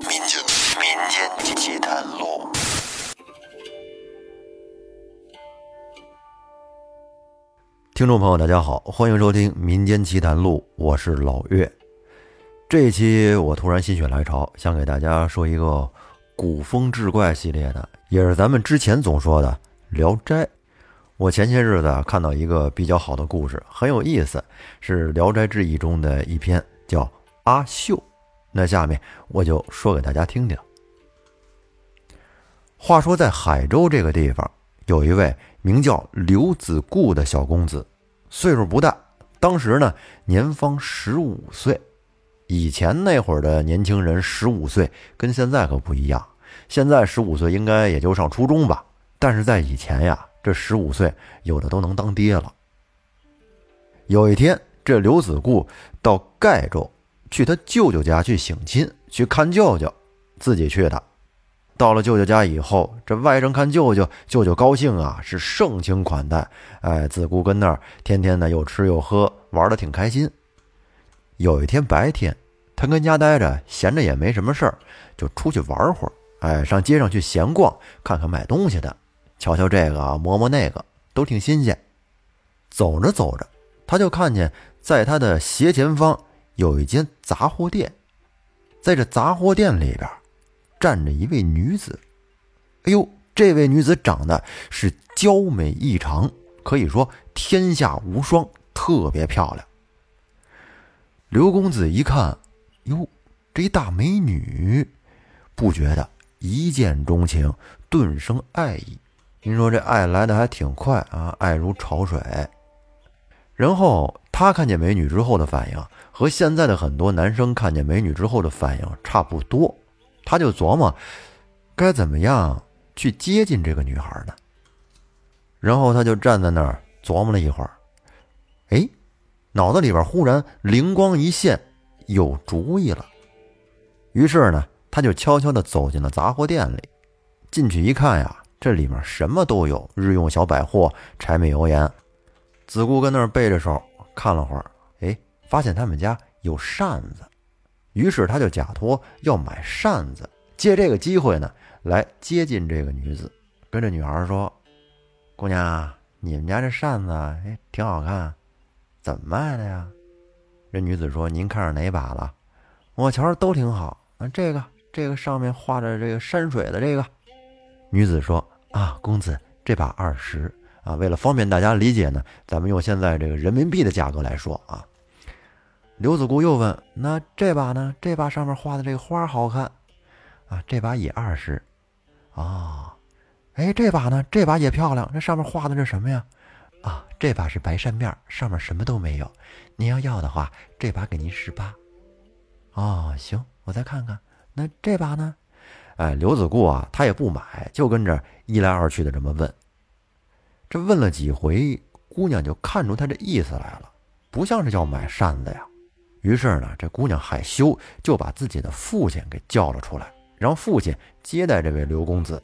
民间民间奇谈录。听众朋友，大家好，欢迎收听《民间奇谈录》，我是老岳。这一期我突然心血来潮，想给大家说一个古风志怪系列的，也是咱们之前总说的《聊斋》。我前些日子啊看到一个比较好的故事，很有意思，是《聊斋志异》中的一篇，叫《阿秀》。那下面我就说给大家听听。话说在海州这个地方，有一位名叫刘子固的小公子，岁数不大，当时呢年方十五岁。以前那会儿的年轻人十五岁跟现在可不一样，现在十五岁应该也就上初中吧，但是在以前呀。这十五岁，有的都能当爹了。有一天，这刘子固到盖州去他舅舅家去省亲，去看舅舅，自己去的。到了舅舅家以后，这外甥看舅舅，舅舅高兴啊，是盛情款待。哎，自顾跟那儿天天的又吃又喝，玩的挺开心。有一天白天，他跟家待着，闲着也没什么事儿，就出去玩会儿。哎，上街上去闲逛，看看买东西的。瞧瞧这个，摸摸那个，都挺新鲜。走着走着，他就看见在他的斜前方有一间杂货店，在这杂货店里边站着一位女子。哎呦，这位女子长得是娇美异常，可以说天下无双，特别漂亮。刘公子一看，哟，这一大美女，不觉得一见钟情，顿生爱意。您说这爱来的还挺快啊，爱如潮水。然后他看见美女之后的反应，和现在的很多男生看见美女之后的反应差不多。他就琢磨，该怎么样去接近这个女孩呢？然后他就站在那儿琢磨了一会儿，哎，脑子里边忽然灵光一现，有主意了。于是呢，他就悄悄地走进了杂货店里。进去一看呀。这里面什么都有，日用小百货、柴米油盐。子固跟那儿背着手看了会儿，哎，发现他们家有扇子，于是他就假托要买扇子，借这个机会呢来接近这个女子，跟这女孩说：“姑娘，你们家这扇子哎挺好看，怎么卖的呀？”这女子说：“您看上哪把了？我瞧着都挺好，啊，这个这个上面画着这个山水的这个。”女子说。啊，公子，这把二十啊。为了方便大家理解呢，咱们用现在这个人民币的价格来说啊。刘子固又问：“那这把呢？这把上面画的这个花好看啊？这把也二十啊？哎，这把呢？这把也漂亮。这上面画的这什么呀？啊，这把是白扇面，上面什么都没有。您要要的话，这把给您十八。哦，行，我再看看。那这把呢？”哎，刘子固啊，他也不买，就跟着一来二去的这么问。这问了几回，姑娘就看出他这意思来了，不像是要买扇子呀。于是呢，这姑娘害羞，就把自己的父亲给叫了出来，让父亲接待这位刘公子。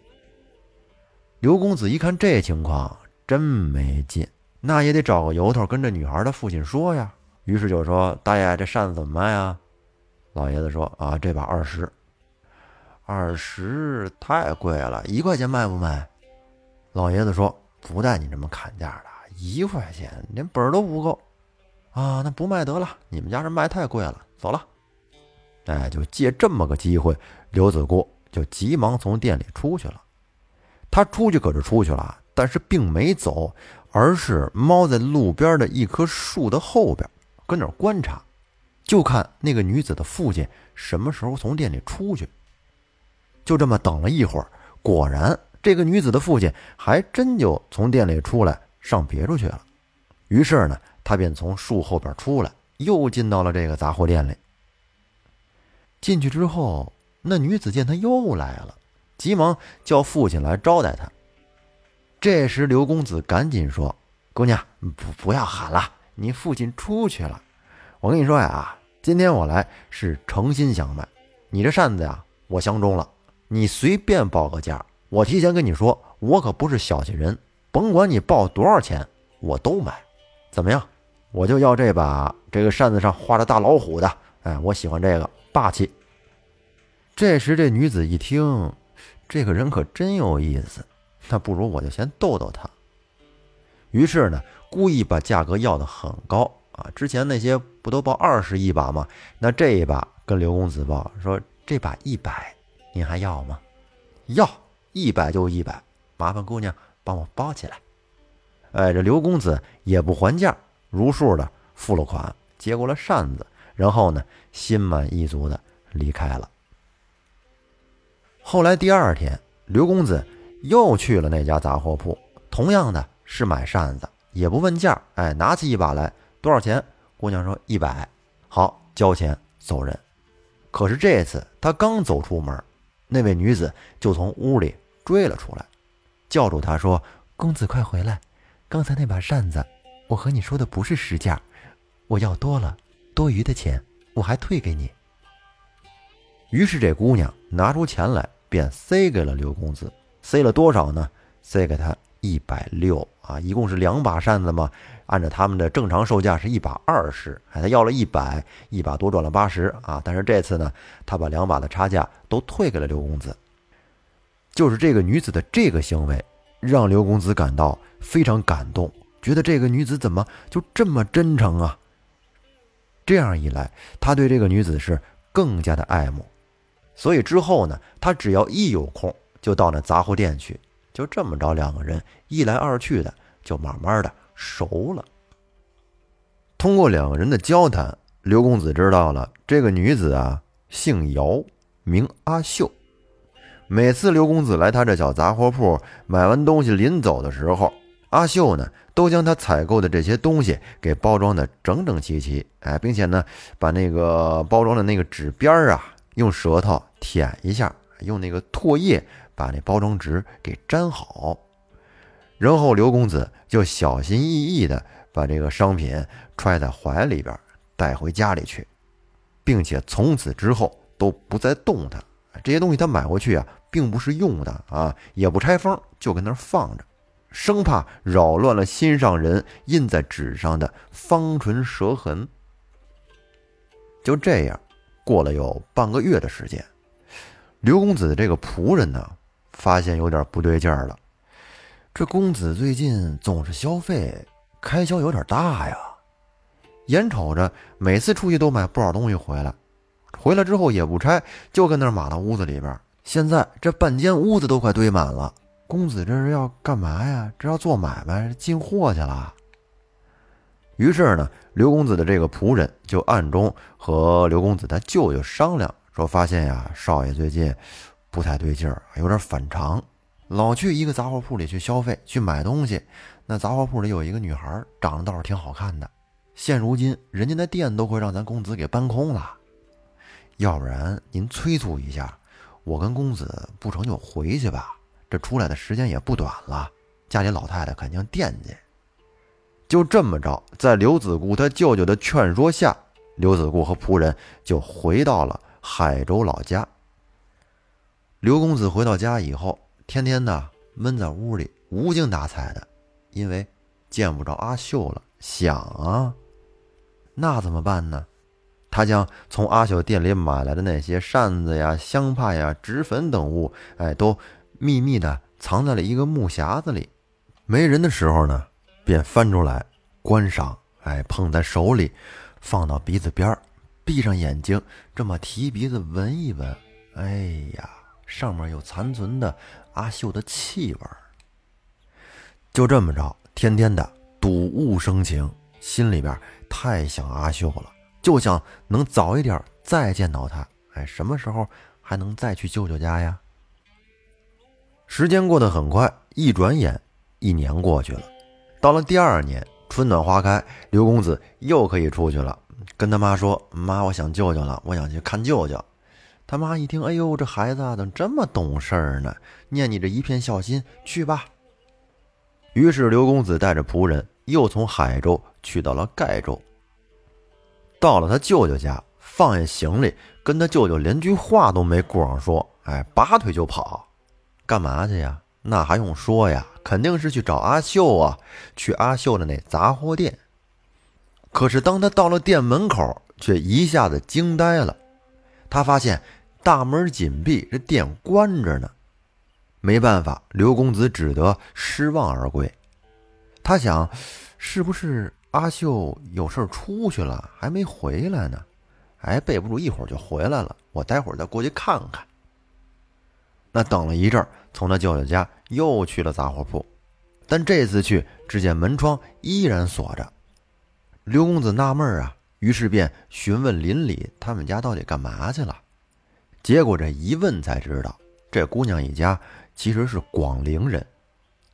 刘公子一看这情况真没劲，那也得找个由头跟这女孩的父亲说呀。于是就说：“大爷，这扇子怎么卖啊？”老爷子说：“啊，这把二十。”二十太贵了，一块钱卖不卖？老爷子说：“不带你这么砍价的，一块钱连本儿都不够啊！那不卖得了，你们家这卖太贵了，走了。”哎，就借这么个机会，刘子固就急忙从店里出去了。他出去可是出去了，但是并没走，而是猫在路边的一棵树的后边，跟那儿观察，就看那个女子的父亲什么时候从店里出去。就这么等了一会儿，果然这个女子的父亲还真就从店里出来上别处去了。于是呢，他便从树后边出来，又进到了这个杂货店里。进去之后，那女子见他又来了，急忙叫父亲来招待他。这时刘公子赶紧说：“姑娘，不不要喊了，你父亲出去了。我跟你说呀，今天我来是诚心想买你这扇子呀，我相中了。”你随便报个价，我提前跟你说，我可不是小气人，甭管你报多少钱，我都买。怎么样？我就要这把这个扇子上画着大老虎的，哎，我喜欢这个霸气。这时这女子一听，这个人可真有意思，那不如我就先逗逗他。于是呢，故意把价格要的很高啊！之前那些不都报二十一把吗？那这一把跟刘公子报说这把一百，您还要吗？要一百就一百，麻烦姑娘帮我包起来。哎，这刘公子也不还价，如数的付了款，接过了扇子，然后呢，心满意足的离开了。后来第二天，刘公子又去了那家杂货铺，同样的是买扇子，也不问价，哎，拿起一把来，多少钱？姑娘说一百，好，交钱走人。可是这次他刚走出门。那位女子就从屋里追了出来，叫住他说：“公子快回来！刚才那把扇子，我和你说的不是实价，我要多了，多余的钱我还退给你。”于是这姑娘拿出钱来，便塞给了刘公子，塞了多少呢？塞给他一百六啊，一共是两把扇子嘛。按照他们的正常售价是一把二十，哎，他要了一百，一把多赚了八十啊！但是这次呢，他把两把的差价都退给了刘公子。就是这个女子的这个行为，让刘公子感到非常感动，觉得这个女子怎么就这么真诚啊？这样一来，他对这个女子是更加的爱慕，所以之后呢，他只要一有空就到那杂货店去，就这么着，两个人一来二去的，就慢慢的。熟了。通过两个人的交谈，刘公子知道了这个女子啊，姓姚，名阿秀。每次刘公子来他这小杂货铺买完东西，临走的时候，阿秀呢都将他采购的这些东西给包装的整整齐齐，哎，并且呢把那个包装的那个纸边啊，用舌头舔一下，用那个唾液把那包装纸给粘好。然后刘公子就小心翼翼的把这个商品揣在怀里边，带回家里去，并且从此之后都不再动它。这些东西他买回去啊，并不是用的啊，也不拆封，就跟那儿放着，生怕扰乱了心上人印在纸上的方唇舌痕。就这样，过了有半个月的时间，刘公子的这个仆人呢，发现有点不对劲儿了。这公子最近总是消费，开销有点大呀。眼瞅着每次出去都买不少东西回来，回来之后也不拆，就跟那码到屋子里边。现在这半间屋子都快堆满了。公子这是要干嘛呀？这要做买卖进货去了。于是呢，刘公子的这个仆人就暗中和刘公子他舅舅商量，说发现呀，少爷最近不太对劲儿，有点反常。老去一个杂货铺里去消费去买东西，那杂货铺里有一个女孩，长得倒是挺好看的。现如今人家那店都快让咱公子给搬空了，要不然您催促一下，我跟公子不成就回去吧。这出来的时间也不短了，家里老太太肯定惦记。就这么着，在刘子固他舅舅的劝说下，刘子固和仆人就回到了海州老家。刘公子回到家以后。天天的闷在屋里，无精打采的，因为见不着阿秀了。想啊，那怎么办呢？他将从阿秀店里买来的那些扇子呀、香帕呀、纸粉等物，哎，都秘密的藏在了一个木匣子里。没人的时候呢，便翻出来观赏，哎，捧在手里，放到鼻子边儿，闭上眼睛，这么提鼻子闻一闻。哎呀，上面有残存的。阿秀的气味就这么着，天天的睹物生情，心里边太想阿秀了，就想能早一点再见到他。哎，什么时候还能再去舅舅家呀？时间过得很快，一转眼一年过去了。到了第二年，春暖花开，刘公子又可以出去了，跟他妈说：“妈，我想舅舅了，我想去看舅舅。”他妈一听，哎呦，这孩子怎么这么懂事儿呢？念你这一片孝心，去吧。于是刘公子带着仆人，又从海州去到了盖州。到了他舅舅家，放下行李，跟他舅舅连句话都没顾上说，哎，拔腿就跑，干嘛去呀？那还用说呀？肯定是去找阿秀啊，去阿秀的那杂货店。可是当他到了店门口，却一下子惊呆了，他发现。大门紧闭，这店关着呢。没办法，刘公子只得失望而归。他想，是不是阿秀有事出去了，还没回来呢？哎，备不住一会儿就回来了，我待会儿再过去看看。那等了一阵，从他舅舅家又去了杂货铺，但这次去，只见门窗依然锁着。刘公子纳闷啊，于是便询问邻里他们家到底干嘛去了。结果这一问才知道，这姑娘一家其实是广陵人。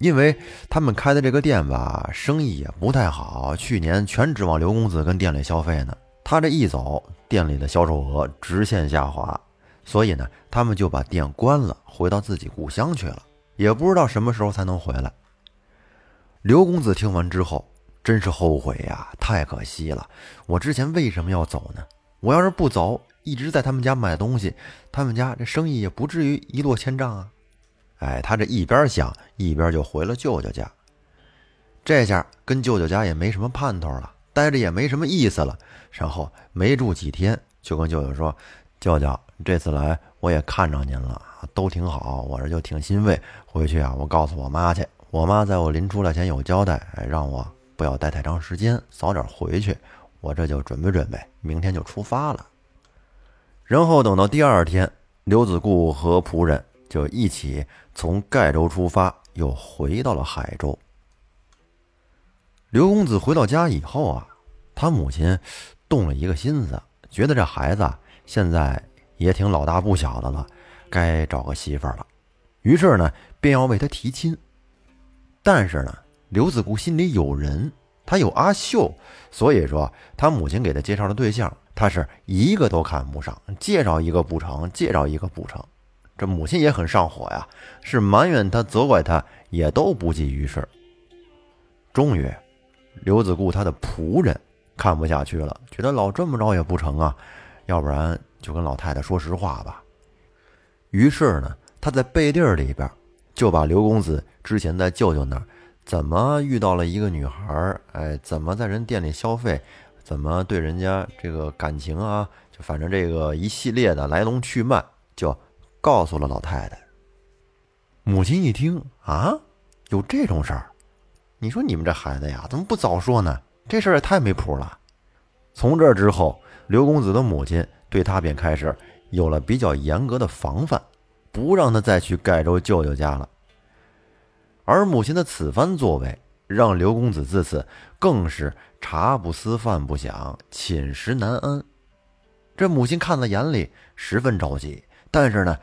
因为他们开的这个店吧，生意也不太好，去年全指望刘公子跟店里消费呢。他这一走，店里的销售额直线下滑，所以呢，他们就把店关了，回到自己故乡去了，也不知道什么时候才能回来。刘公子听完之后，真是后悔呀，太可惜了！我之前为什么要走呢？我要是不走，一直在他们家买东西，他们家这生意也不至于一落千丈啊。哎，他这一边想，一边就回了舅舅家。这下跟舅舅家也没什么盼头了，待着也没什么意思了。然后没住几天，就跟舅舅说：“舅舅，这次来我也看着您了，都挺好，我这就挺欣慰。回去啊，我告诉我妈去。我妈在我临出来前有交代，哎，让我不要待太长时间，早点回去。我这就准备准备，明天就出发了。然后等到第二天，刘子固和仆人。”就一起从盖州出发，又回到了海州。刘公子回到家以后啊，他母亲动了一个心思，觉得这孩子现在也挺老大不小的了，该找个媳妇儿了。于是呢，便要为他提亲。但是呢，刘子固心里有人，他有阿秀，所以说他母亲给他介绍的对象，他是一个都看不上，介绍一个不成，介绍一个不成。这母亲也很上火呀，是埋怨他、责怪他，也都不济于事。终于，刘子固他的仆人看不下去了，觉得老这么着也不成啊，要不然就跟老太太说实话吧。于是呢，他在背地里边就把刘公子之前在舅舅那儿怎么遇到了一个女孩，哎，怎么在人店里消费，怎么对人家这个感情啊，就反正这个一系列的来龙去脉就。告诉了老太太。母亲一听啊，有这种事儿，你说你们这孩子呀，怎么不早说呢？这事儿也太没谱了。从这之后，刘公子的母亲对他便开始有了比较严格的防范，不让他再去盖州舅舅家了。而母亲的此番作为，让刘公子自此更是茶不思饭不想，寝食难安。这母亲看在眼里，十分着急。但是呢，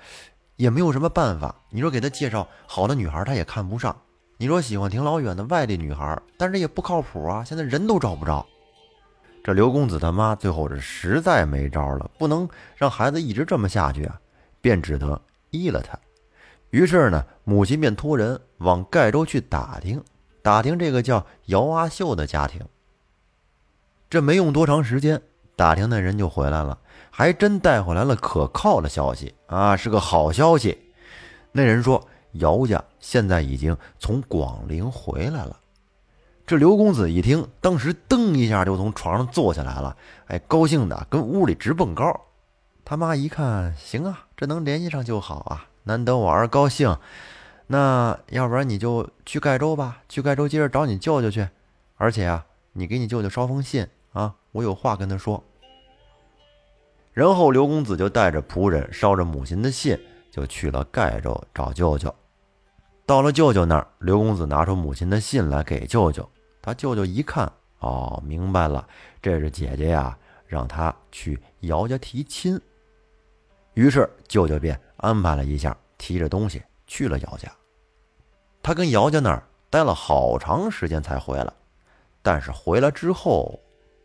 也没有什么办法。你说给他介绍好的女孩，他也看不上。你说喜欢挺老远的外地女孩，但是也不靠谱啊。现在人都找不着。这刘公子他妈最后是实在没招了，不能让孩子一直这么下去啊，便只得依了他。于是呢，母亲便托人往盖州去打听，打听这个叫姚阿秀的家庭。这没用多长时间，打听的人就回来了。还真带回来了可靠的消息啊，是个好消息。那人说姚家现在已经从广陵回来了。这刘公子一听，当时噔一下就从床上坐下来了，哎，高兴的跟屋里直蹦高。他妈一看，行啊，这能联系上就好啊，难得我儿高兴。那要不然你就去盖州吧，去盖州接着找你舅舅去。而且啊，你给你舅舅捎封信啊，我有话跟他说。然后刘公子就带着仆人捎着母亲的信，就去了盖州找舅舅。到了舅舅那儿，刘公子拿出母亲的信来给舅舅。他舅舅一看，哦，明白了，这是姐姐呀，让他去姚家提亲。于是舅舅便安排了一下，提着东西去了姚家。他跟姚家那儿待了好长时间才回来，但是回来之后，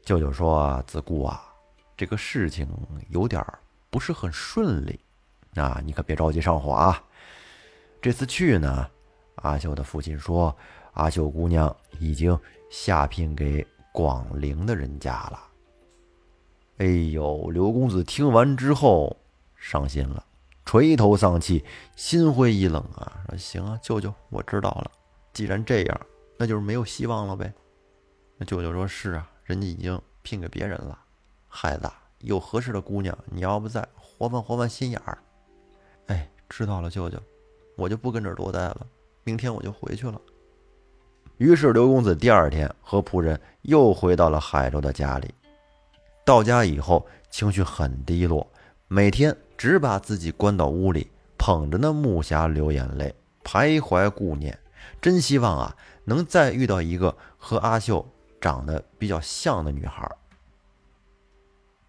舅舅说：“子固啊。”这个事情有点不是很顺利，啊，你可别着急上火啊。这次去呢，阿秀的父亲说，阿秀姑娘已经下聘给广陵的人家了。哎呦，刘公子听完之后伤心了，垂头丧气，心灰意冷啊。说行啊，舅舅，我知道了。既然这样，那就是没有希望了呗。那舅舅说是啊，人家已经聘给别人了。孩子，有合适的姑娘，你要不在，活泛活泛心眼儿。哎，知道了，舅舅，我就不跟这儿多待了，明天我就回去了。于是刘公子第二天和仆人又回到了海州的家里。到家以后，情绪很低落，每天只把自己关到屋里，捧着那木匣流眼泪，徘徊顾念。真希望啊，能再遇到一个和阿秀长得比较像的女孩。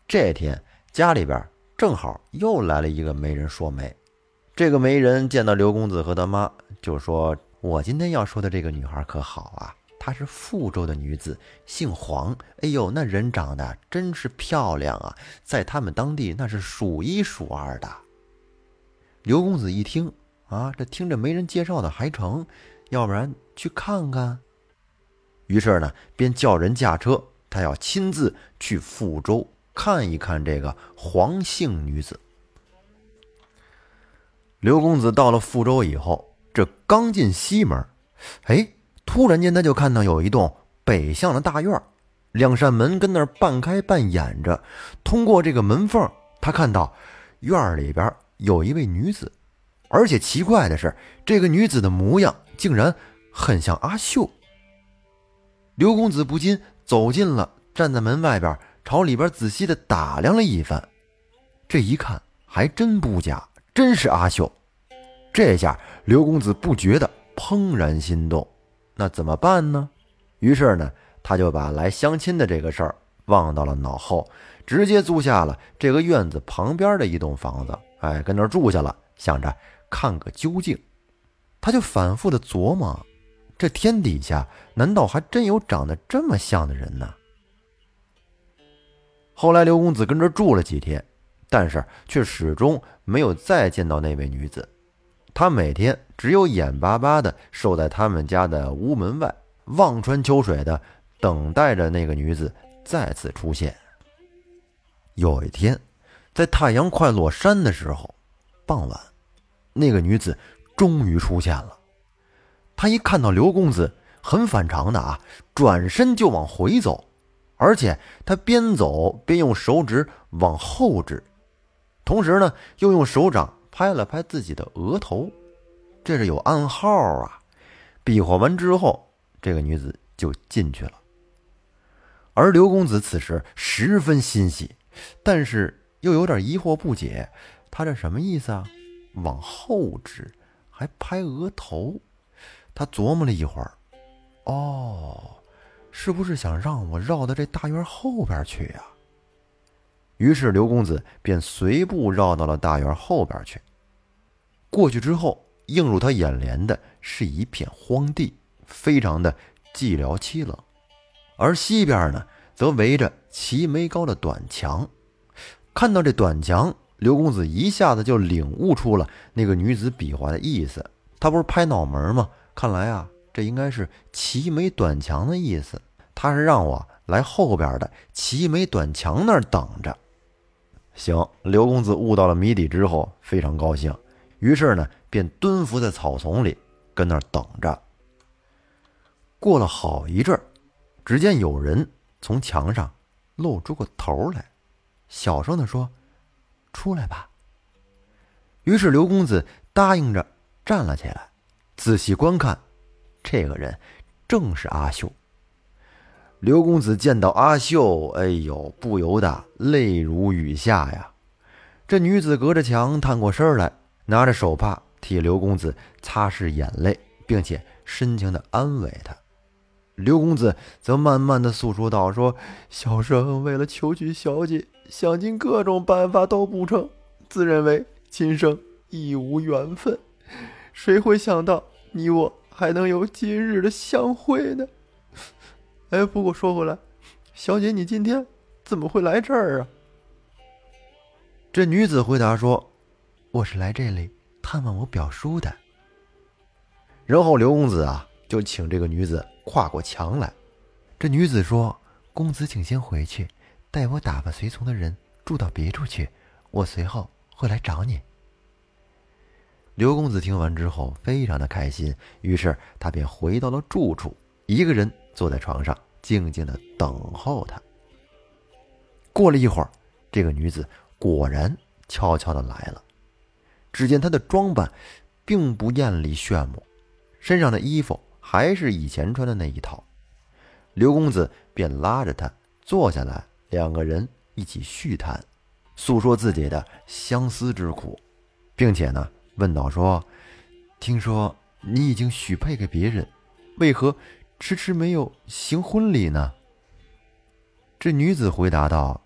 这天家里边正好又来了一个媒人说媒。这个媒人见到刘公子和他妈，就说：“我今天要说的这个女孩可好啊。”她是富州的女子，姓黄。哎呦，那人长得真是漂亮啊，在他们当地那是数一数二的。刘公子一听啊，这听着没人介绍的还成，要不然去看看。于是呢，便叫人驾车，他要亲自去富州看一看这个黄姓女子。刘公子到了富州以后，这刚进西门，哎。突然间，他就看到有一栋北向的大院，两扇门跟那儿半开半掩着。通过这个门缝，他看到院里边有一位女子，而且奇怪的是，这个女子的模样竟然很像阿秀。刘公子不禁走近了，站在门外边，朝里边仔细的打量了一番。这一看，还真不假，真是阿秀。这下刘公子不觉得怦然心动。那怎么办呢？于是呢，他就把来相亲的这个事儿忘到了脑后，直接租下了这个院子旁边的一栋房子，哎，跟那儿住下了，想着看个究竟。他就反复的琢磨，这天底下难道还真有长得这么像的人呢？后来刘公子跟这住了几天，但是却始终没有再见到那位女子。他每天只有眼巴巴地守在他们家的屋门外，望穿秋水的等待着那个女子再次出现。有一天，在太阳快落山的时候，傍晚，那个女子终于出现了。她一看到刘公子，很反常的啊，转身就往回走，而且他边走边用手指往后指，同时呢，又用手掌。拍了拍自己的额头，这是有暗号啊！比划完之后，这个女子就进去了。而刘公子此时十分欣喜，但是又有点疑惑不解：他这什么意思啊？往后指，还拍额头？他琢磨了一会儿，哦，是不是想让我绕到这大院后边去呀？于是刘公子便随步绕到了大院后边去。过去之后，映入他眼帘的是一片荒地，非常的寂寥凄冷。而西边呢，则围着齐眉高的短墙。看到这短墙，刘公子一下子就领悟出了那个女子比划的意思。他不是拍脑门吗？看来啊，这应该是齐眉短墙的意思。他是让我来后边的齐眉短墙那儿等着。行，刘公子悟到了谜底之后，非常高兴，于是呢，便蹲伏在草丛里，跟那儿等着。过了好一阵儿，只见有人从墙上露出个头来，小声的说：“出来吧。”于是刘公子答应着站了起来，仔细观看，这个人正是阿秀。刘公子见到阿秀，哎呦，不由得泪如雨下呀。这女子隔着墙探过身来，拿着手帕替刘公子擦拭眼泪，并且深情的安慰他。刘公子则慢慢的诉说道：“说小生为了求娶小姐，想尽各种办法都不成，自认为今生亦无缘分，谁会想到你我还能有今日的相会呢？”哎，不过说回来，小姐，你今天怎么会来这儿啊？这女子回答说：“我是来这里探望我表叔的。”然后刘公子啊，就请这个女子跨过墙来。这女子说：“公子，请先回去，待我打发随从的人住到别处去，我随后会来找你。”刘公子听完之后，非常的开心，于是他便回到了住处，一个人坐在床上。静静的等候他。过了一会儿，这个女子果然悄悄的来了。只见她的装扮并不艳丽炫目，身上的衣服还是以前穿的那一套。刘公子便拉着他坐下来，两个人一起叙谈，诉说自己的相思之苦，并且呢问道说：“听说你已经许配给别人，为何迟迟没有行婚礼呢？”这女子回答道：“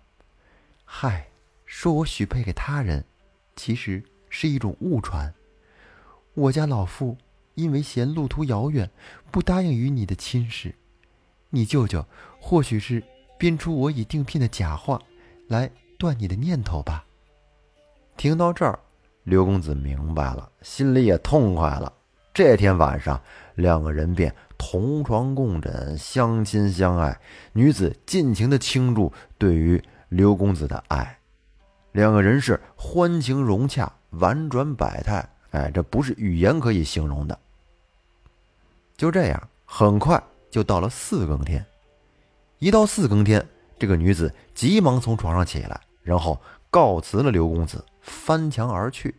嗨，说我许配给他人，其实是一种误传。我家老妇因为嫌路途遥远，不答应与你的亲事。你舅舅或许是编出我已定聘的假话，来断你的念头吧。”听到这儿，刘公子明白了，心里也痛快了。这天晚上，两个人便同床共枕，相亲相爱。女子尽情的倾注对于刘公子的爱，两个人是欢情融洽，婉转百态。哎，这不是语言可以形容的。就这样，很快就到了四更天。一到四更天，这个女子急忙从床上起来，然后告辞了刘公子，翻墙而去。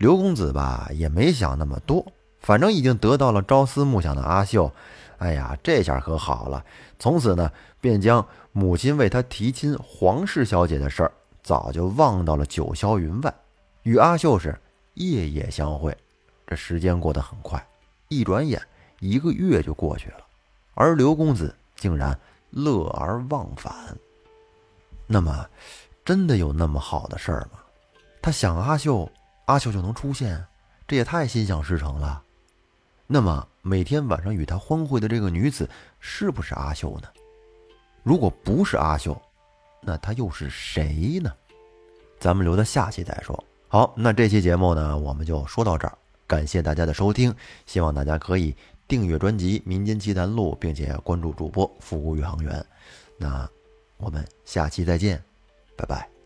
刘公子吧，也没想那么多。反正已经得到了朝思暮想的阿秀，哎呀，这下可好了。从此呢，便将母亲为他提亲黄氏小姐的事儿，早就忘到了九霄云外，与阿秀是夜夜相会。这时间过得很快，一转眼一个月就过去了，而刘公子竟然乐而忘返。那么，真的有那么好的事儿吗？他想阿秀，阿秀就能出现，这也太心想事成了。那么每天晚上与他欢会的这个女子是不是阿秀呢？如果不是阿秀，那她又是谁呢？咱们留到下期再说。好，那这期节目呢，我们就说到这儿。感谢大家的收听，希望大家可以订阅专辑《民间奇谈录》，并且关注主播复古宇航员。那我们下期再见，拜拜。